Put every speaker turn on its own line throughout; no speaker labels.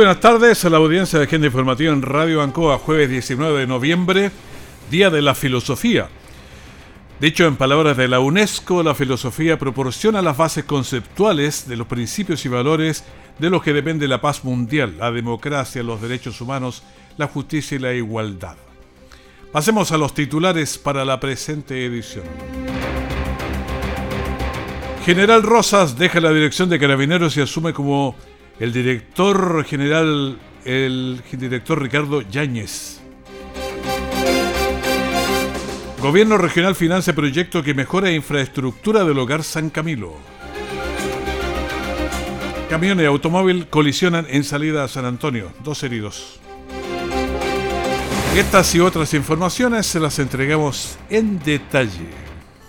Buenas tardes a la audiencia de Agenda Informativa en Radio Ancoa, jueves 19 de noviembre, Día de la Filosofía. Dicho en palabras de la UNESCO, la filosofía proporciona las bases conceptuales de los principios y valores de los que depende la paz mundial, la democracia, los derechos humanos, la justicia y la igualdad. Pasemos a los titulares para la presente edición. General Rosas deja la dirección de Carabineros y asume como el director general, el director Ricardo Yáñez. Gobierno regional financia proyecto que mejora infraestructura del hogar San Camilo. Camión y automóvil colisionan en salida a San Antonio. Dos heridos. Estas y otras informaciones se las entregamos en detalle.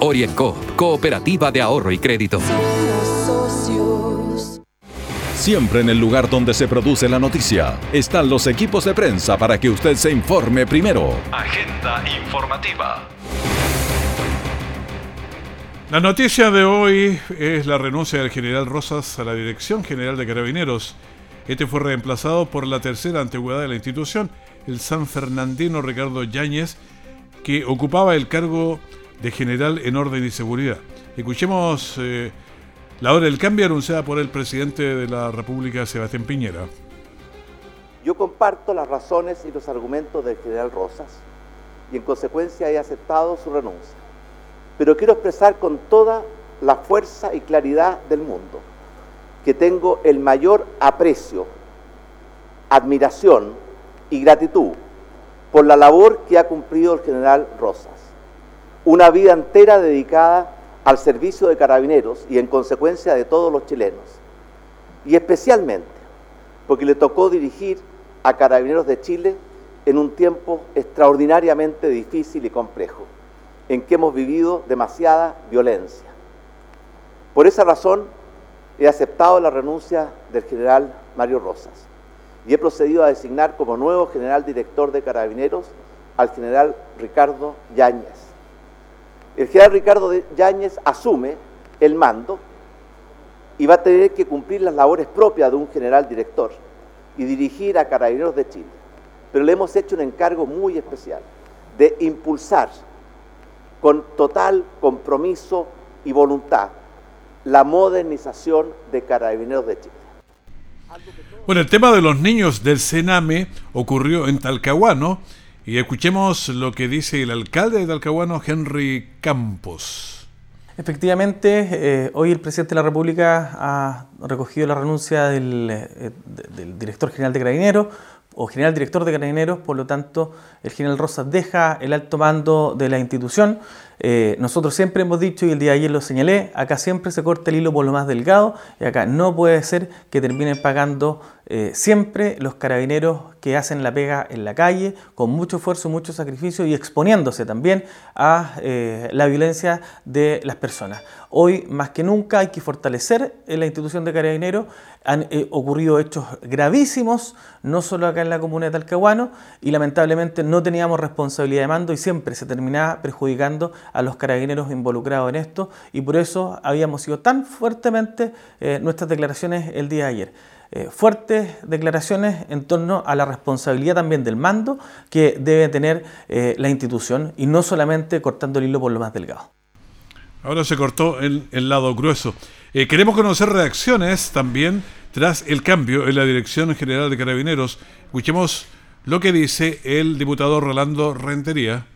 Orienco, Cooperativa de Ahorro y Crédito.
Siempre en el lugar donde se produce la noticia están los equipos de prensa para que usted se informe primero. Agenda informativa.
La noticia de hoy es la renuncia del general Rosas a la Dirección General de Carabineros. Este fue reemplazado por la tercera antigüedad de la institución, el san fernandino Ricardo Yáñez, que ocupaba el cargo de general en orden y seguridad. Escuchemos eh, la hora del cambio anunciada por el presidente de la República, Sebastián Piñera.
Yo comparto las razones y los argumentos del general Rosas y en consecuencia he aceptado su renuncia. Pero quiero expresar con toda la fuerza y claridad del mundo que tengo el mayor aprecio, admiración y gratitud por la labor que ha cumplido el general Rosas una vida entera dedicada al servicio de carabineros y en consecuencia de todos los chilenos. Y especialmente porque le tocó dirigir a Carabineros de Chile en un tiempo extraordinariamente difícil y complejo, en que hemos vivido demasiada violencia. Por esa razón he aceptado la renuncia del general Mario Rosas y he procedido a designar como nuevo general director de Carabineros al general Ricardo Yáñez el general Ricardo Yáñez asume el mando y va a tener que cumplir las labores propias de un general director y dirigir a Carabineros de Chile. Pero le hemos hecho un encargo muy especial de impulsar con total compromiso y voluntad la modernización de Carabineros de Chile.
Bueno, el tema de los niños del Sename ocurrió en Talcahuano y escuchemos lo que dice el alcalde de Talcahuano, Henry Campos.
Efectivamente, eh, hoy el presidente de la República ha recogido la renuncia del, eh, del director general de Carabineros o general director de Carabineros, por lo tanto, el general Rosas deja el alto mando de la institución. Eh, nosotros siempre hemos dicho, y el día de ayer lo señalé, acá siempre se corta el hilo por lo más delgado, y acá no puede ser que terminen pagando eh, siempre los carabineros que hacen la pega en la calle, con mucho esfuerzo, mucho sacrificio y exponiéndose también a eh, la violencia de las personas. Hoy, más que nunca, hay que fortalecer la institución de carabineros. Han ocurrido hechos gravísimos, no solo acá en la comuna de Talcahuano, y lamentablemente no teníamos responsabilidad de mando y siempre se terminaba perjudicando a los carabineros involucrados en esto y por eso habíamos sido tan fuertemente eh, nuestras declaraciones el día de ayer. Eh, fuertes declaraciones en torno a la responsabilidad también del mando que debe tener eh, la institución y no solamente cortando el hilo por lo más delgado.
Ahora se cortó el, el lado grueso. Eh, queremos conocer reacciones también tras el cambio en la Dirección General de Carabineros. Escuchemos lo que dice el diputado Rolando Rentería.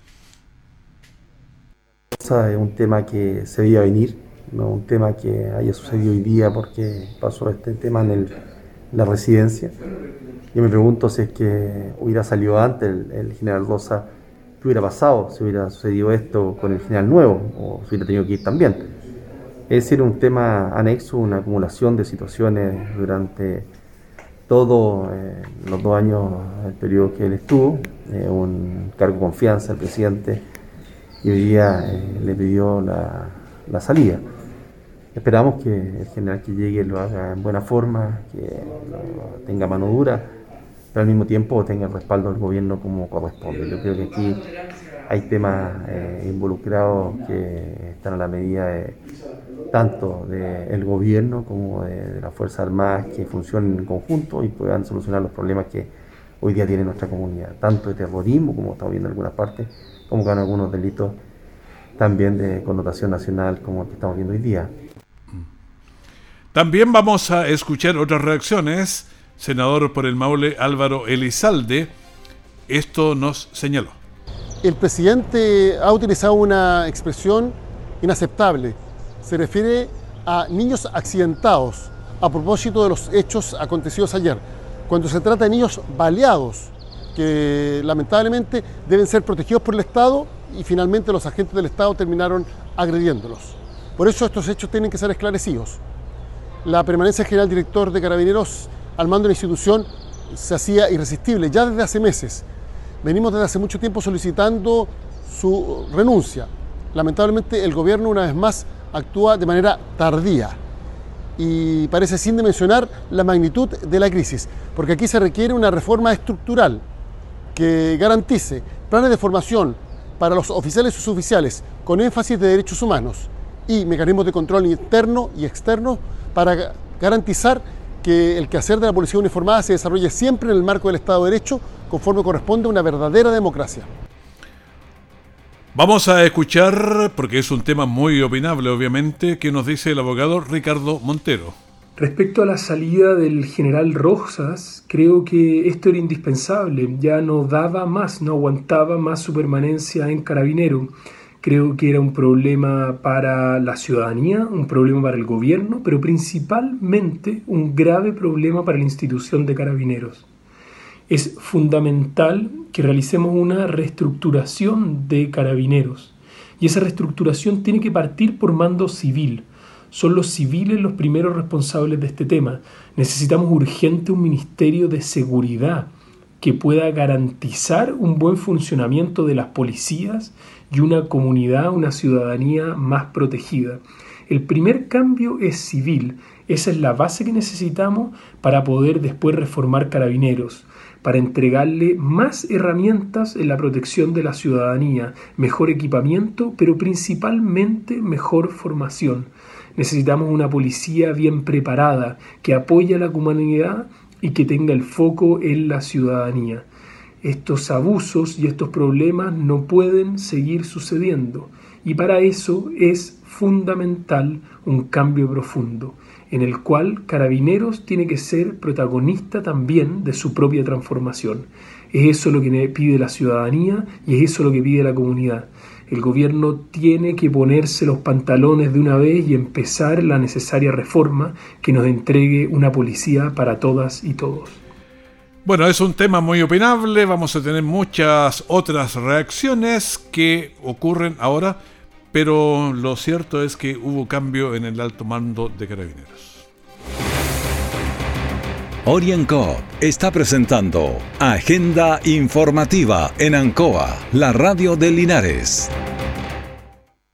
Es un tema que se veía venir, no un tema que haya sucedido hoy día porque pasó este tema en, la residencia. Yo me pregunto si es que hubiera salido antes el, general Rosa, qué hubiera pasado si hubiera sucedido esto con el general nuevo o si hubiera tenido que ir también. Es decir, un tema anexo, una acumulación de situaciones durante todos eh, los dos años del periodo que él estuvo, eh, un cargo de confianza al presidente y hoy día eh, le pidió la, la, salida. Esperamos que el general que llegue lo haga en buena forma, que tenga mano dura, pero al mismo tiempo tenga el respaldo del gobierno como corresponde. Yo creo que aquí hay temas involucrados que están a la medida de tanto del gobierno como de, las Fuerzas Armadas que funcionen en conjunto y puedan solucionar los problemas que hoy día tiene nuestra comunidad, tanto de terrorismo, como estamos viendo en algunas partes, como con algunos delitos también de connotación nacional, como el que estamos viendo hoy día.
También vamos a escuchar otras reacciones. Senador por el Maule Álvaro Elizalde, esto nos señaló.
El presidente ha utilizado una expresión inaceptable se refiere a niños accidentados a propósito de los hechos acontecidos ayer. Cuando se trata de niños baleados, que lamentablemente deben ser protegidos por el Estado y finalmente los agentes del Estado terminaron agrediéndolos. Por eso estos hechos tienen que ser esclarecidos. La permanencia general director de Carabineros al mando de la institución se hacía irresistible ya desde hace meses. Venimos desde hace mucho tiempo solicitando su renuncia. Lamentablemente el gobierno una vez más actúa de manera tardía y parece sin dimensionar la magnitud de la crisis, porque aquí se requiere una reforma estructural que garantice planes de formación para los oficiales y suboficiales con énfasis de derechos humanos y mecanismos de control interno y externo para garantizar que el quehacer de la policía uniformada se desarrolle siempre en el marco del Estado de Derecho conforme corresponde a una verdadera democracia.
Vamos a escuchar, porque es un tema muy opinable obviamente, que nos dice el abogado Ricardo Montero.
Respecto a la salida del general Rosas, creo que esto era indispensable, ya no daba más, no aguantaba más su permanencia en carabinero. Creo que era un problema para la ciudadanía, un problema para el gobierno, pero principalmente un grave problema para la institución de carabineros es fundamental que realicemos una reestructuración de carabineros. Y esa reestructuración tiene que partir por mando civil. Son los civiles los primeros responsables de este tema. Necesitamos urgente un ministerio de seguridad que pueda garantizar un buen funcionamiento de las policías y una comunidad, una ciudadanía más protegida. El primer cambio es civil. Esa es la base que necesitamos para poder después reformar carabineros para entregarle más herramientas en la protección de la ciudadanía, mejor equipamiento, pero principalmente mejor formación. Necesitamos una policía bien preparada, que apoye a la comunidad y que tenga el foco en la ciudadanía. Estos abusos y estos problemas no pueden seguir sucediendo y para eso es fundamental un cambio profundo en el cual Carabineros tiene que ser protagonista también de su propia transformación. Es eso lo que pide la ciudadanía y es eso lo que pide la comunidad. El gobierno tiene que ponerse los pantalones de una vez y empezar la necesaria reforma que nos entregue una policía para todas y todos.
Bueno, es un tema muy opinable, vamos a tener muchas otras reacciones que ocurren ahora pero lo cierto es que hubo cambio en el alto mando de carabineros.
Orienco está presentando Agenda Informativa en Ancoa, la radio de Linares.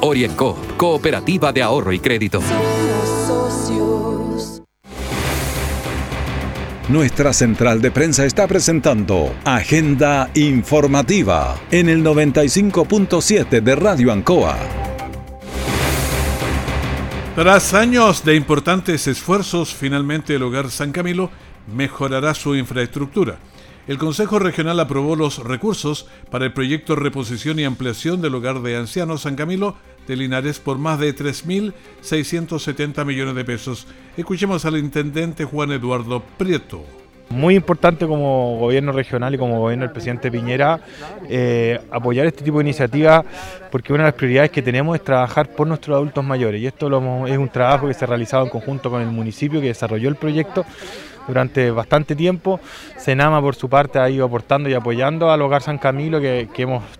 Orienco, Cooperativa de Ahorro y Crédito.
Nuestra central de prensa está presentando Agenda Informativa en el 95.7 de Radio Ancoa.
Tras años de importantes esfuerzos, finalmente el Hogar San Camilo mejorará su infraestructura. El Consejo Regional aprobó los recursos para el proyecto Reposición y Ampliación del Hogar de Ancianos San Camilo de Linares por más de 3.670 millones de pesos. Escuchemos al intendente Juan Eduardo Prieto.
Muy importante como gobierno regional y como gobierno del presidente Piñera eh, apoyar este tipo de iniciativas porque una de las prioridades que tenemos es trabajar por nuestros adultos mayores y esto es un trabajo que se ha realizado en conjunto con el municipio que desarrolló el proyecto durante bastante tiempo. Senama, por su parte, ha ido aportando y apoyando al Hogar San Camilo, que,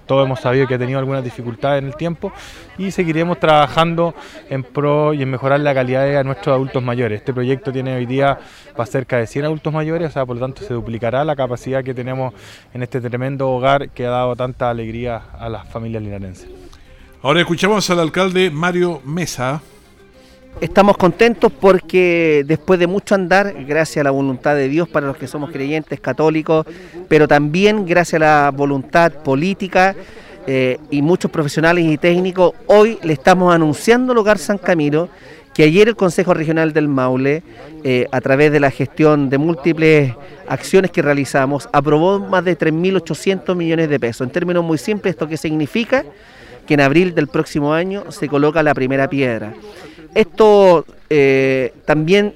todos hemos sabido que ha tenido algunas dificultades en el tiempo, y seguiremos trabajando en pro y en mejorar la calidad de nuestros adultos mayores. Este proyecto tiene hoy día para cerca de 100 adultos mayores, o sea, por lo tanto se duplicará la capacidad que tenemos en este tremendo hogar que ha dado tanta alegría a las familias linarenses.
Ahora escuchamos al alcalde Mario Mesa.
Estamos contentos porque después de mucho andar, gracias a la voluntad de Dios para los que somos creyentes católicos, pero también gracias a la voluntad política eh, y muchos profesionales y técnicos, hoy le estamos anunciando al Hogar San Camilo que ayer el Consejo Regional del Maule, eh, a través de la gestión de múltiples acciones que realizamos, aprobó más de 3.800 millones de pesos. En términos muy simples, ¿esto qué significa? Que en abril del próximo año se coloca la primera piedra. Esto eh, también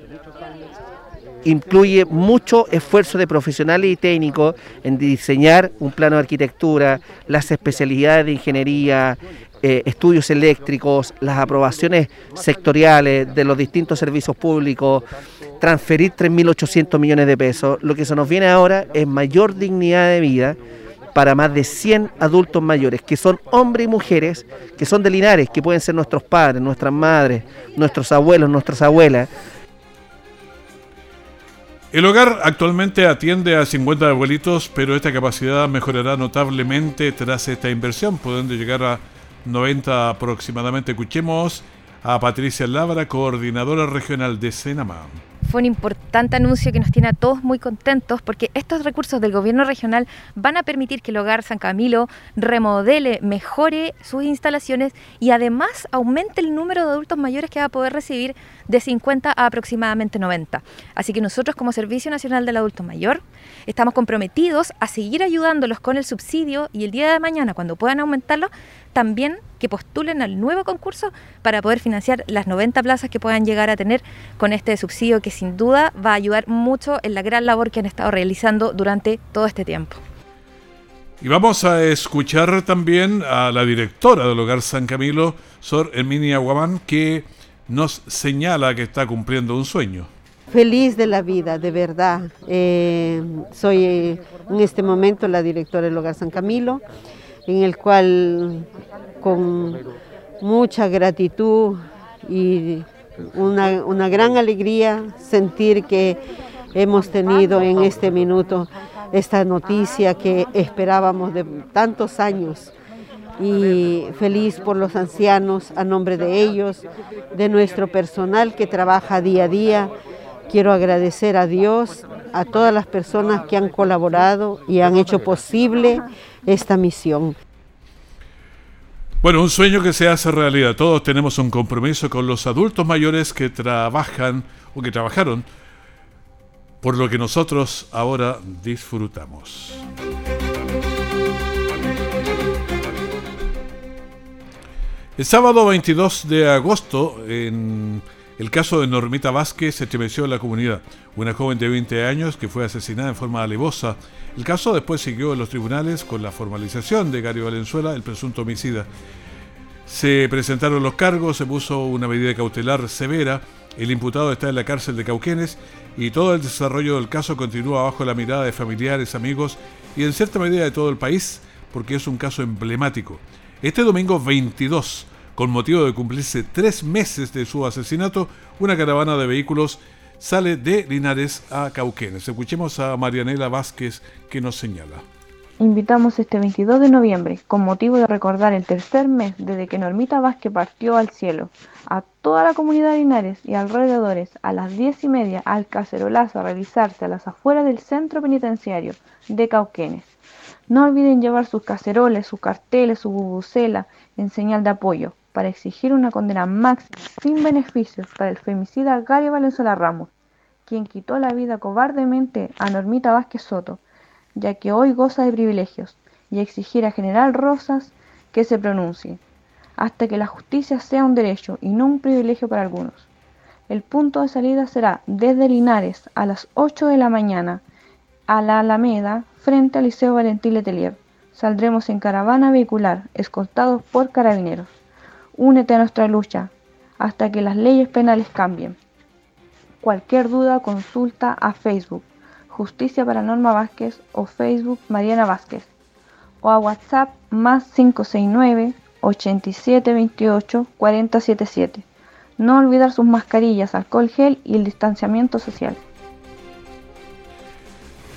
incluye mucho esfuerzo de profesionales y técnicos en diseñar un plano de arquitectura, las especialidades de ingeniería, eh, estudios eléctricos, las aprobaciones sectoriales de los distintos servicios públicos, transferir 3.800 millones de pesos. Lo que se nos viene ahora es mayor dignidad de vida para más de 100 adultos mayores, que son hombres y mujeres, que son de Linares, que pueden ser nuestros padres, nuestras madres, nuestros abuelos, nuestras abuelas.
El hogar actualmente atiende a 50 abuelitos, pero esta capacidad mejorará notablemente tras esta inversión, pudiendo llegar a 90 aproximadamente. Escuchemos a Patricia Labra, coordinadora regional de Senama
fue un importante anuncio que nos tiene a todos muy contentos porque estos recursos del gobierno regional van a permitir que el hogar San Camilo remodele, mejore sus instalaciones y además aumente el número de adultos mayores que va a poder recibir de 50 a aproximadamente 90. Así que nosotros como Servicio Nacional del Adulto Mayor estamos comprometidos a seguir ayudándolos con el subsidio y el día de mañana cuando puedan aumentarlo también que postulen al nuevo concurso para poder financiar las 90 plazas que puedan llegar a tener con este subsidio que sin duda va a ayudar mucho en la gran labor que han estado realizando durante todo este tiempo.
Y vamos a escuchar también a la directora del Hogar San Camilo, Sor Herminia Guamán, que nos señala que está cumpliendo un sueño.
Feliz de la vida, de verdad. Eh, soy eh, en este momento la directora del Hogar San Camilo en el cual con mucha gratitud y una, gran alegría sentir que hemos tenido en este minuto esta noticia que esperábamos de tantos años y feliz por los ancianos a nombre de ellos, de nuestro personal que trabaja día a día. Quiero agradecer a Dios, a todas las personas que han colaborado y han hecho posible esta misión.
Bueno, un sueño que se hace realidad. Todos tenemos un compromiso con los adultos mayores que trabajan o que trabajaron por lo que nosotros ahora disfrutamos. El sábado 22 de agosto, en el caso de Normita Vázquez se estremeció en la comunidad. Una joven de 20 años que fue asesinada en forma alevosa. El caso después siguió en los tribunales con la formalización de Gary Valenzuela, el presunto homicida. Se presentaron los cargos, se puso una medida cautelar severa. El imputado está en la cárcel de Cauquenes y todo el desarrollo del caso continúa bajo la mirada de familiares, amigos y en cierta medida de todo el país porque es un caso emblemático. Este domingo 22 con motivo de cumplirse tres meses de su asesinato, una caravana de vehículos sale de Linares a Cauquenes. Escuchemos a Marianela Vázquez que nos señala.
invitamos este 22 de noviembre, con motivo de recordar el tercer mes desde que Normita Vázquez partió al cielo, a toda la comunidad de Linares y alrededores a las diez y media al cacerolazo a realizarse a las afueras del centro penitenciario de Cauquenes. No olviden llevar sus caceroles, sus carteles, su bubucela en señal de apoyo para exigir una condena máxima sin beneficios para el femicida Gary Valenzuela Ramos, quien quitó la vida cobardemente a Normita Vázquez Soto ya que hoy goza de privilegios, y exigir a General Rosas que se pronuncie, hasta que la justicia sea un derecho y no un privilegio para algunos. El punto de salida será desde Linares a las 8 de la mañana a la Alameda frente al Liceo Valentín Letelier. Saldremos en caravana vehicular, escoltados por carabineros. Únete a nuestra lucha hasta que las leyes penales cambien. Cualquier duda consulta a Facebook Justicia para Norma Vázquez o Facebook Mariana Vázquez o a WhatsApp más 569 8728 477. No olvidar sus mascarillas, alcohol gel y el distanciamiento social.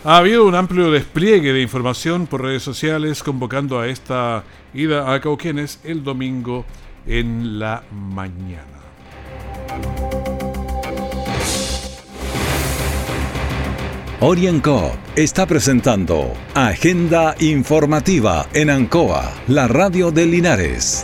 Ha habido un amplio despliegue de información por redes sociales convocando a esta ida a Cauquenes el domingo en la mañana.
Orienco está presentando Agenda Informativa en Ancoa, la radio de Linares.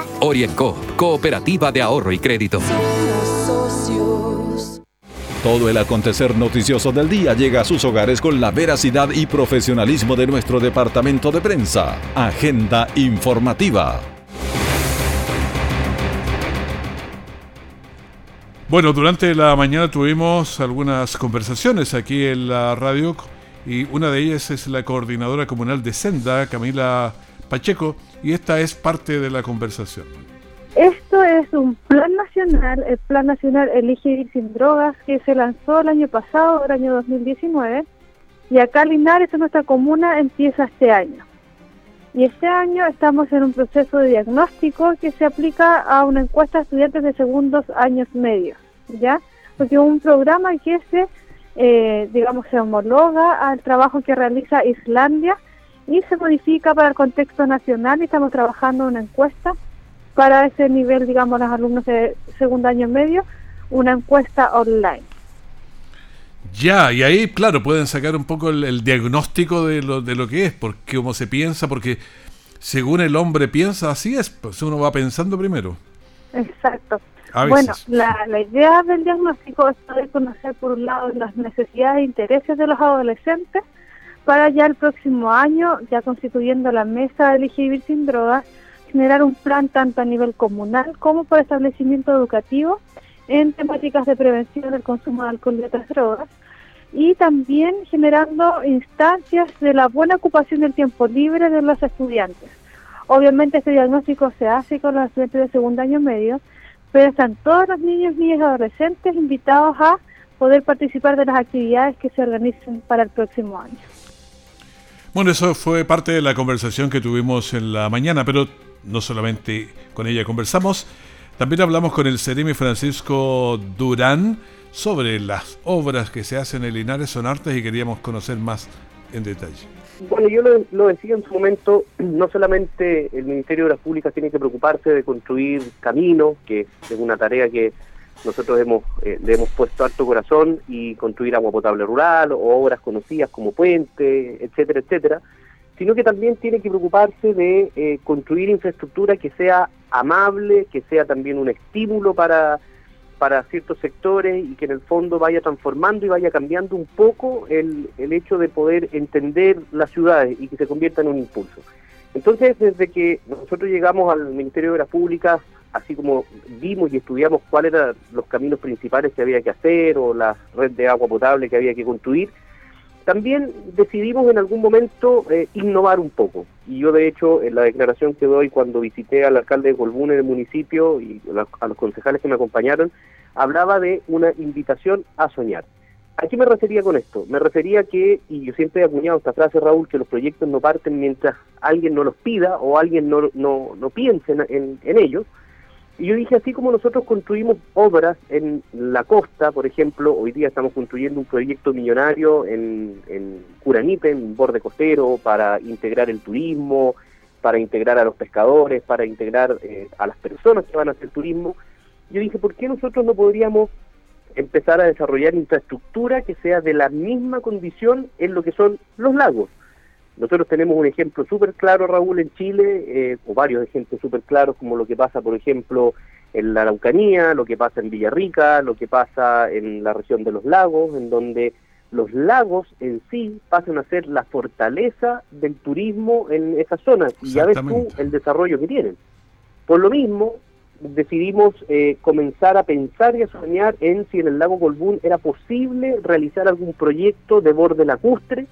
Orienco, Cooperativa de Ahorro y Crédito.
Todo el acontecer noticioso del día llega a sus hogares con la veracidad y profesionalismo de nuestro departamento de prensa. Agenda informativa.
Bueno, durante la mañana tuvimos algunas conversaciones aquí en la radio y una de ellas es la coordinadora comunal de Senda, Camila Pacheco, y esta es parte de la conversación.
Esto es un plan nacional, el Plan Nacional Elige Vivir Sin Drogas, que se lanzó el año pasado, el año 2019, y acá Linares, en nuestra comuna, empieza este año. Y este año estamos en un proceso de diagnóstico que se aplica a una encuesta de estudiantes de segundos años medios, ¿ya? Porque un programa que se, eh, digamos, se homologa al trabajo que realiza Islandia y se modifica para el contexto nacional y estamos trabajando una encuesta para ese nivel, digamos, los alumnos de segundo año medio, una encuesta online.
Ya, y ahí, claro, pueden sacar un poco el, diagnóstico de lo, de lo que es, porque cómo se piensa, porque según el hombre piensa, así es, pues uno va pensando primero.
Exacto. Bueno, la, la idea del diagnóstico es poder conocer, por un lado, las necesidades e intereses de los adolescentes, para ya el próximo año, ya constituyendo la mesa de elegir sin drogas, generar un plan tanto a nivel comunal como por establecimiento educativo en temáticas de prevención del consumo de alcohol y otras drogas y también generando instancias de la buena ocupación del tiempo libre de los estudiantes. Obviamente este diagnóstico se hace con los estudiantes de segundo año medio, pero están todos los niños, niñas y adolescentes invitados a poder participar de las actividades que se organicen para el próximo año.
Bueno, eso fue parte de la conversación que tuvimos en la mañana, pero no solamente con ella conversamos, también hablamos con el Ceremi Francisco Durán sobre las obras que se hacen en Linares son artes y queríamos conocer más en detalle.
Bueno, yo lo, decía en su momento, no solamente el Ministerio de las Públicas tiene que preocuparse de construir caminos, que es una tarea que nosotros hemos, eh, le hemos puesto harto corazón y construir agua potable rural o obras conocidas como puentes, etcétera, etcétera, sino que también tiene que preocuparse de eh, construir infraestructura que sea amable, que sea también un estímulo para, para ciertos sectores y que en el fondo vaya transformando y vaya cambiando un poco el, el hecho de poder entender las ciudades y que se convierta en un impulso. Entonces, desde que nosotros llegamos al Ministerio de las Públicas así como vimos y estudiamos cuáles eran los caminos principales que había que hacer o la red de agua potable que había que construir, también decidimos en algún momento eh, innovar un poco. Y yo, de hecho, en la declaración que doy cuando visité al alcalde de Colbún en el municipio y a los concejales que me acompañaron, hablaba de una invitación a soñar. ¿A qué me refería con esto? Me refería que, y yo siempre he acuñado esta frase, Raúl, que los proyectos no parten mientras alguien no los pida o alguien no, no, no piense en, en ellos, y yo dije, así como nosotros construimos obras en la costa, por ejemplo, hoy día estamos construyendo un proyecto millonario en, en Curanipe, en borde costero, para integrar el turismo, para integrar a los pescadores, para integrar eh, a las personas que van a hacer turismo. Yo dije, ¿por qué nosotros no podríamos empezar a desarrollar infraestructura que sea de la misma condición en lo que son los lagos? Nosotros tenemos un ejemplo súper claro, Raúl, en Chile, eh, o varios ejemplos súper claros, como lo que pasa, por ejemplo, en la Araucanía, lo que pasa en Villarrica, lo que pasa en la región de los lagos, en donde los lagos en sí pasan a ser la fortaleza del turismo en esas zonas. Y ya ves tú el desarrollo que tienen. Por lo mismo, decidimos eh, comenzar a pensar y a soñar en si en el lago Colbún era posible realizar algún proyecto de borde lacustre,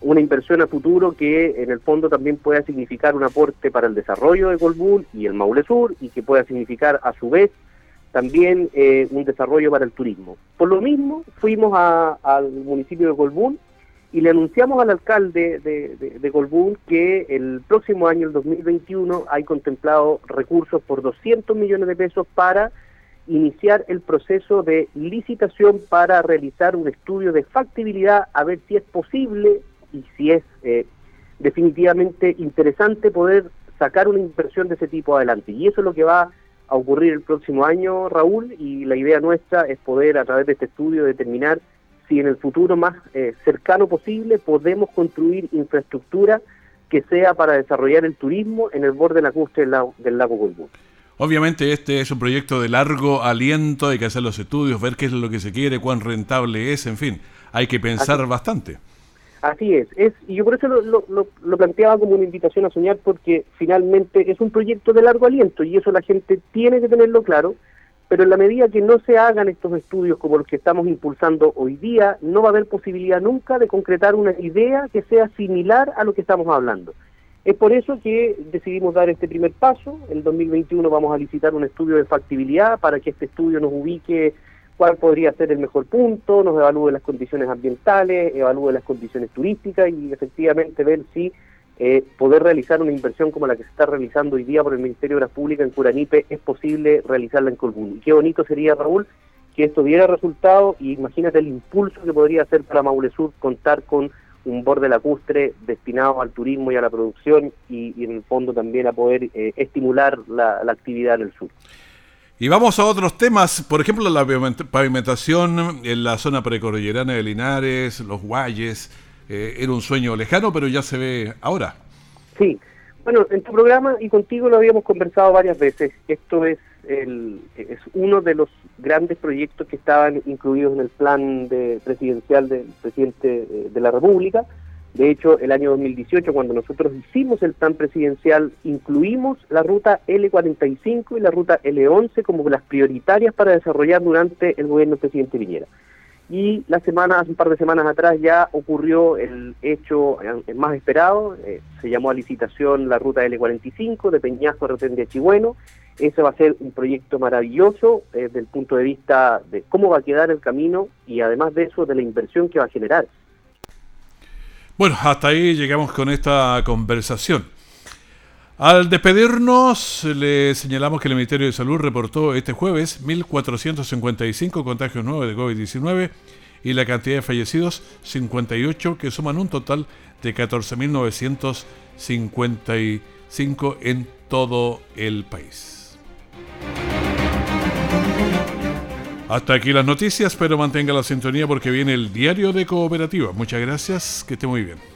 una inversión a futuro que en el fondo también pueda significar un aporte para el desarrollo de Colbún y el Maule Sur y que pueda significar a su vez también eh, un desarrollo para el turismo. Por lo mismo, fuimos al municipio de Colbún y le anunciamos al alcalde de, de, Colbún que el próximo año, el 2021, hay contemplado recursos por 200 millones de pesos para iniciar el proceso de licitación para realizar un estudio de factibilidad a ver si es posible y si es eh, definitivamente interesante poder sacar una inversión de ese tipo adelante. Y eso es lo que va a ocurrir el próximo año, Raúl, y la idea nuestra es poder a través de este estudio determinar si en el futuro más eh, cercano posible podemos construir infraestructura que sea para desarrollar el turismo en el borde lacustre del lago, del lago Colbún.
Obviamente este es un proyecto de largo aliento, hay que hacer los estudios, ver qué es lo que se quiere, cuán rentable es, en fin, hay que pensar bastante.
Así es, es y yo por eso lo, lo, lo, planteaba como una invitación a soñar porque finalmente es un proyecto de largo aliento y eso la gente tiene que tenerlo claro, pero en la medida que no se hagan estos estudios como los que estamos impulsando hoy día, no va a haber posibilidad nunca de concretar una idea que sea similar a lo que estamos hablando. Es por eso que decidimos dar este primer paso. El 2021 vamos a licitar un estudio de factibilidad para que este estudio nos ubique cuál podría ser el mejor punto, nos evalúe las condiciones ambientales, evalúe las condiciones turísticas y efectivamente ver si eh, poder realizar una inversión como la que se está realizando hoy día por el Ministerio de Obras Públicas en Curanipe es posible realizarla en Colbún. Y qué bonito sería, Raúl, que esto diera resultado y imagínate el impulso que podría hacer para Maule Sur contar con un borde lacustre destinado al turismo y a la producción y, en el fondo también a poder eh, estimular la actividad en el sur.
Y vamos a otros temas, por ejemplo, la pavimentación en la zona precordillerana de Linares, los Guayes. Eh, era un sueño lejano, pero ya se ve ahora.
Sí, bueno, en tu programa y contigo lo habíamos conversado varias veces. Esto es, el, es uno de los grandes proyectos que estaban incluidos en el plan de, presidencial del presidente de la República de hecho, el año 2018, cuando nosotros hicimos el plan presidencial, incluimos la ruta L45 y la ruta L11 como las prioritarias para desarrollar durante el gobierno del presidente Viñera. Y la semana, hace un par de semanas atrás ya ocurrió el hecho más esperado, eh, se llamó a licitación la ruta L45 de Peñasco a Retén de Chigüeno. Ese va a ser un proyecto maravilloso eh, desde el punto de vista de cómo va a quedar el camino y además de eso de la inversión que va a generar.
Bueno, hasta ahí llegamos con esta conversación. Al despedirnos, le señalamos que el Ministerio de Salud reportó este jueves 1.455 contagios nuevos de COVID-19 y la cantidad de fallecidos 58, que suman un total de 14.955 en todo el país. Hasta aquí las noticias, pero mantenga la sintonía porque viene el diario de cooperativa. Muchas gracias, que esté muy bien.